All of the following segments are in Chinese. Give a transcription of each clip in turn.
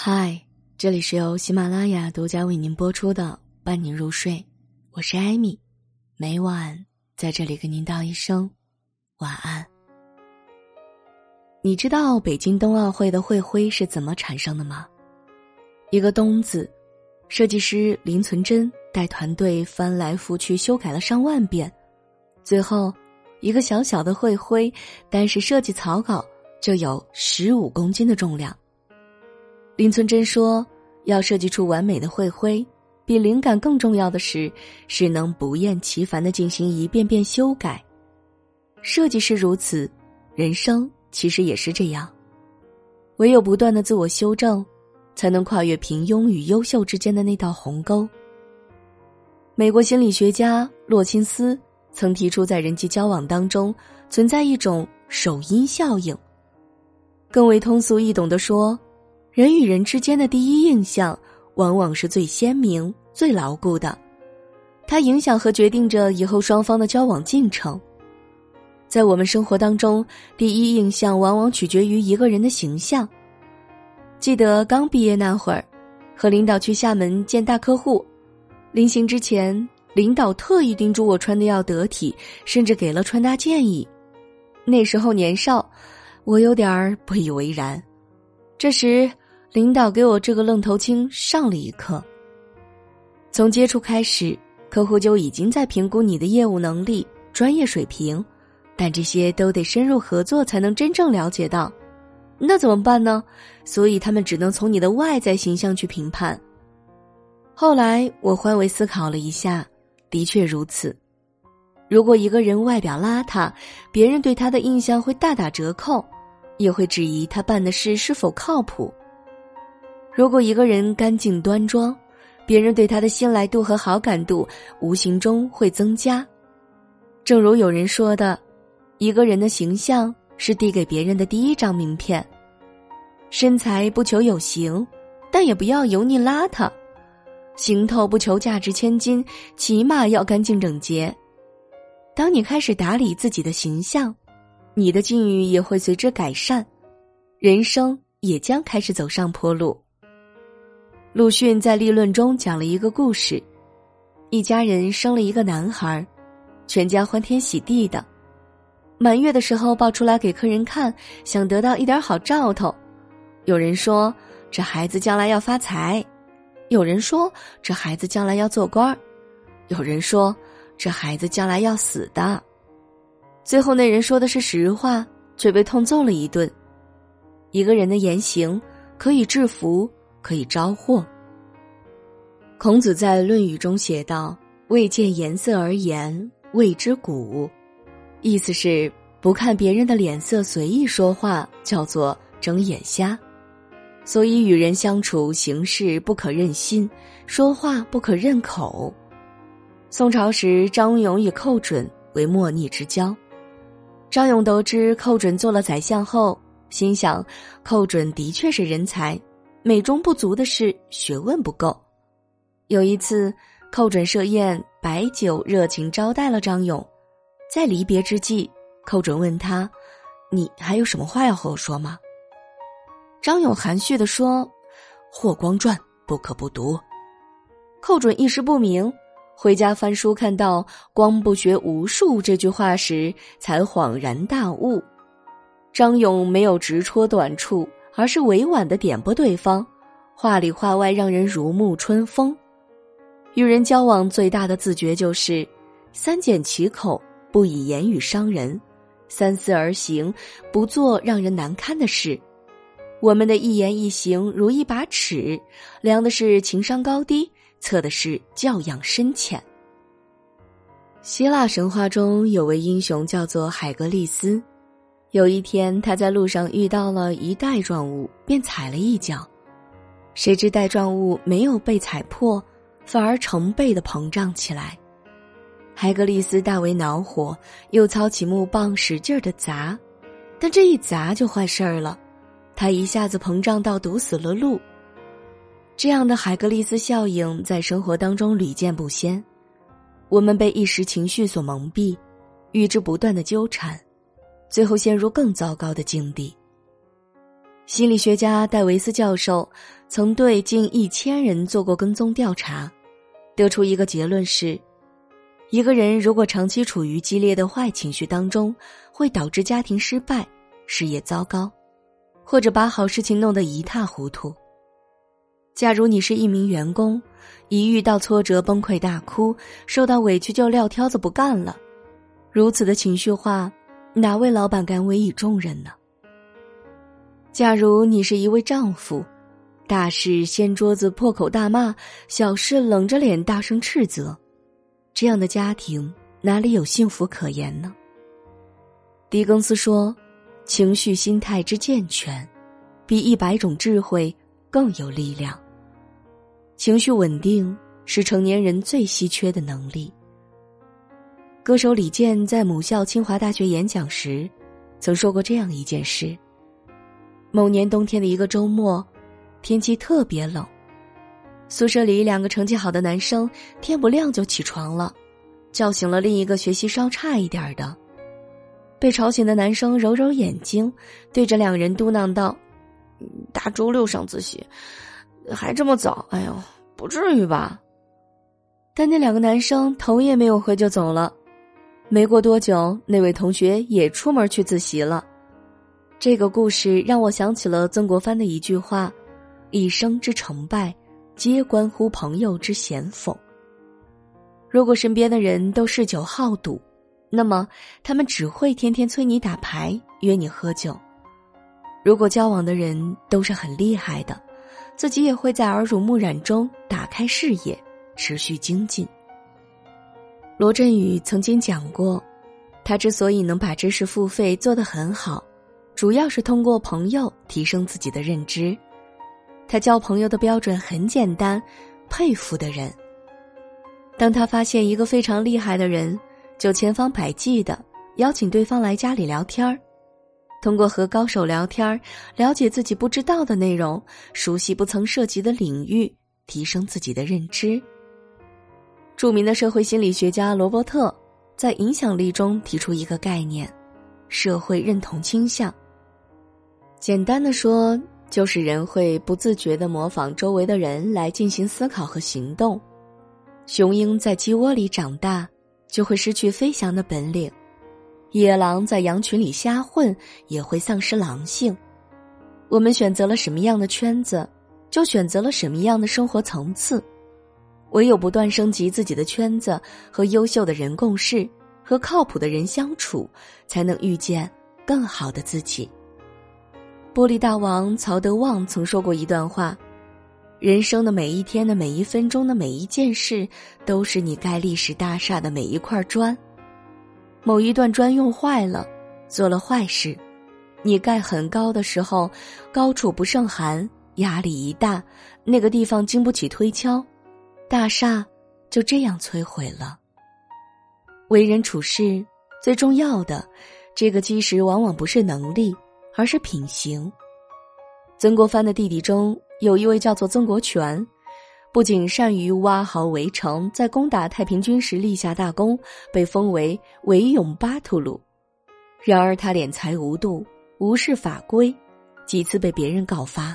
嗨，这里是由喜马拉雅独家为您播出的《伴您入睡》，我是艾米，每晚在这里跟您道一声晚安。你知道北京冬奥会的会徽是怎么产生的吗？一个“冬”字，设计师林存真带团队翻来覆去修改了上万遍，最后一个小小的会徽，单是设计草稿就有十五公斤的重量。林存真说：“要设计出完美的会徽，比灵感更重要的是，是能不厌其烦的进行一遍遍修改。设计是如此，人生其实也是这样。唯有不断的自我修正，才能跨越平庸与优秀之间的那道鸿沟。”美国心理学家洛钦斯曾提出，在人际交往当中存在一种首因效应。更为通俗易懂的说。人与人之间的第一印象，往往是最鲜明、最牢固的，它影响和决定着以后双方的交往进程。在我们生活当中，第一印象往往取决于一个人的形象。记得刚毕业那会儿，和领导去厦门见大客户，临行之前，领导特意叮嘱我穿的要得体，甚至给了穿搭建议。那时候年少，我有点儿不以为然。这时。领导给我这个愣头青上了一课。从接触开始，客户就已经在评估你的业务能力、专业水平，但这些都得深入合作才能真正了解到。那怎么办呢？所以他们只能从你的外在形象去评判。后来我换位思考了一下，的确如此。如果一个人外表邋遢，别人对他的印象会大打折扣，也会质疑他办的事是否靠谱。如果一个人干净端庄，别人对他的信赖度和好感度无形中会增加。正如有人说的，一个人的形象是递给别人的第一张名片。身材不求有型，但也不要油腻邋遢；行头不求价值千金，起码要干净整洁。当你开始打理自己的形象，你的境遇也会随之改善，人生也将开始走上坡路。鲁迅在立论中讲了一个故事：一家人生了一个男孩，全家欢天喜地的。满月的时候抱出来给客人看，想得到一点好兆头。有人说这孩子将来要发财，有人说这孩子将来要做官有人说这孩子将来要死的。最后那人说的是实话，却被痛揍了一顿。一个人的言行可以制服。可以招祸。孔子在《论语》中写道：“未见颜色而言，谓之古。”意思是不看别人的脸色随意说话，叫做睁眼瞎。所以与人相处，行事不可任心，说话不可任口。宋朝时，张勇与寇准为莫逆之交。张勇得知寇准做了宰相后，心想：寇准的确是人才。美中不足的是学问不够。有一次，寇准设宴，摆酒热情招待了张勇。在离别之际，寇准问他：“你还有什么话要和我说吗？”张勇含蓄的说：“《霍光传》不可不读。”寇准一时不明，回家翻书，看到“光不学无术”这句话时，才恍然大悟。张勇没有直戳短处。而是委婉的点拨对方，话里话外让人如沐春风。与人交往最大的自觉就是：三缄其口，不以言语伤人；三思而行，不做让人难堪的事。我们的一言一行如一把尺，量的是情商高低，测的是教养深浅。希腊神话中有位英雄叫做海格力斯。有一天，他在路上遇到了一袋状物，便踩了一脚。谁知带状物没有被踩破，反而成倍的膨胀起来。海格力斯大为恼火，又操起木棒使劲的砸，但这一砸就坏事儿了，他一下子膨胀到堵死了路。这样的海格力斯效应在生活当中屡见不鲜。我们被一时情绪所蒙蔽，与之不断的纠缠。最后陷入更糟糕的境地。心理学家戴维斯教授曾对近一千人做过跟踪调查，得出一个结论是：一个人如果长期处于激烈的坏情绪当中，会导致家庭失败、事业糟糕，或者把好事情弄得一塌糊涂。假如你是一名员工，一遇到挫折崩溃大哭，受到委屈就撂挑子不干了，如此的情绪化，哪位老板敢委以重任呢？假如你是一位丈夫，大事掀桌子破口大骂，小事冷着脸大声斥责，这样的家庭哪里有幸福可言呢？狄更斯说：“情绪心态之健全，比一百种智慧更有力量。”情绪稳定是成年人最稀缺的能力。歌手李健在母校清华大学演讲时，曾说过这样一件事：某年冬天的一个周末，天气特别冷，宿舍里两个成绩好的男生天不亮就起床了，叫醒了另一个学习稍差一点的。被吵醒的男生揉揉眼睛，对着两人嘟囔道：“大周六上自习。”还这么早？哎呦，不至于吧！但那两个男生头也没有回就走了。没过多久，那位同学也出门去自习了。这个故事让我想起了曾国藩的一句话：“一生之成败，皆关乎朋友之贤否。”如果身边的人都嗜酒好赌，那么他们只会天天催你打牌、约你喝酒。如果交往的人都是很厉害的，自己也会在耳濡目染中打开视野，持续精进。罗振宇曾经讲过，他之所以能把知识付费做得很好，主要是通过朋友提升自己的认知。他交朋友的标准很简单，佩服的人。当他发现一个非常厉害的人，就千方百计的邀请对方来家里聊天儿。通过和高手聊天儿了解自己不知道的内容，熟悉不曾涉及的领域，提升自己的认知。著名的社会心理学家罗伯特在《影响力》中提出一个概念：社会认同倾向。简单的说，就是人会不自觉的模仿周围的人来进行思考和行动。雄鹰在鸡窝里长大，就会失去飞翔的本领。野狼在羊群里瞎混，也会丧失狼性。我们选择了什么样的圈子，就选择了什么样的生活层次。唯有不断升级自己的圈子，和优秀的人共事，和靠谱的人相处，才能遇见更好的自己。玻璃大王曹德旺曾说过一段话：“人生的每一天的每一分钟的每一件事，都是你盖历史大厦的每一块砖。”某一段砖用坏了，做了坏事，你盖很高的时候，高处不胜寒，压力一大，那个地方经不起推敲，大厦就这样摧毁了。为人处事最重要的，这个基石往往不是能力，而是品行。曾国藩的弟弟中有一位叫做曾国荃。不仅善于挖壕围城，在攻打太平军时立下大功，被封为韦勇巴图鲁。然而他敛财无度，无视法规，几次被别人告发。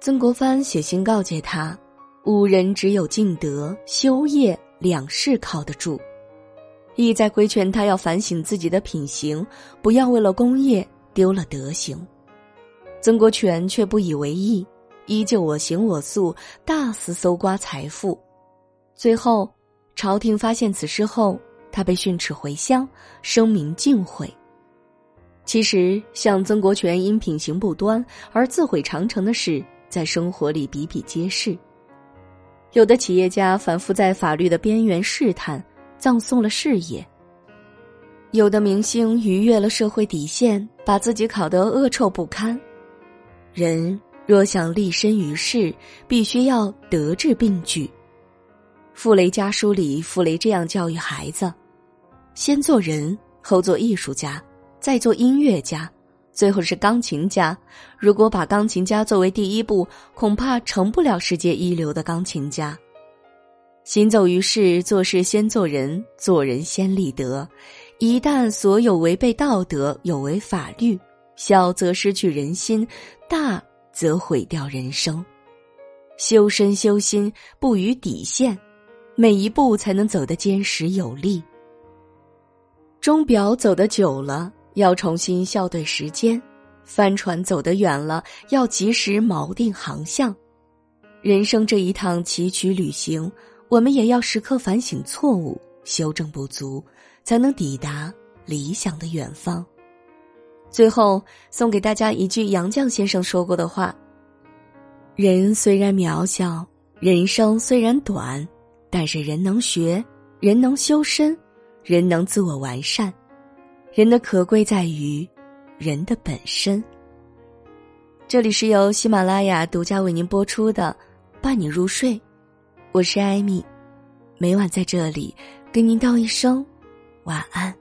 曾国藩写信告诫他：“五人只有敬德修业两事靠得住。”意在规劝他要反省自己的品行，不要为了功业丢了德行。曾国荃却不以为意。依旧我行我素，大肆搜刮财富，最后朝廷发现此事后，他被训斥回乡，声名尽毁。其实，像曾国荃因品行不端而自毁长城的事，在生活里比比皆是。有的企业家反复在法律的边缘试探，葬送了事业；有的明星逾越了社会底线，把自己烤得恶臭不堪。人。若想立身于世，必须要德智并举。傅雷家书里，傅雷这样教育孩子：先做人，后做艺术家，再做音乐家，最后是钢琴家。如果把钢琴家作为第一步，恐怕成不了世界一流的钢琴家。行走于世，做事先做人，做人先立德。一旦所有违背道德，有违法律，小则失去人心，大。则毁掉人生。修身修心不逾底线，每一步才能走得坚实有力。钟表走得久了，要重新校对时间；帆船走得远了，要及时锚定航向。人生这一趟崎岖旅行，我们也要时刻反省错误，修正不足，才能抵达理想的远方。最后，送给大家一句杨绛先生说过的话。人虽然渺小，人生虽然短，但是人能学，人能修身，人能自我完善。人的可贵在于人的本身。这里是由喜马拉雅独家为您播出的《伴你入睡》，我是艾米，每晚在这里跟您道一声晚安。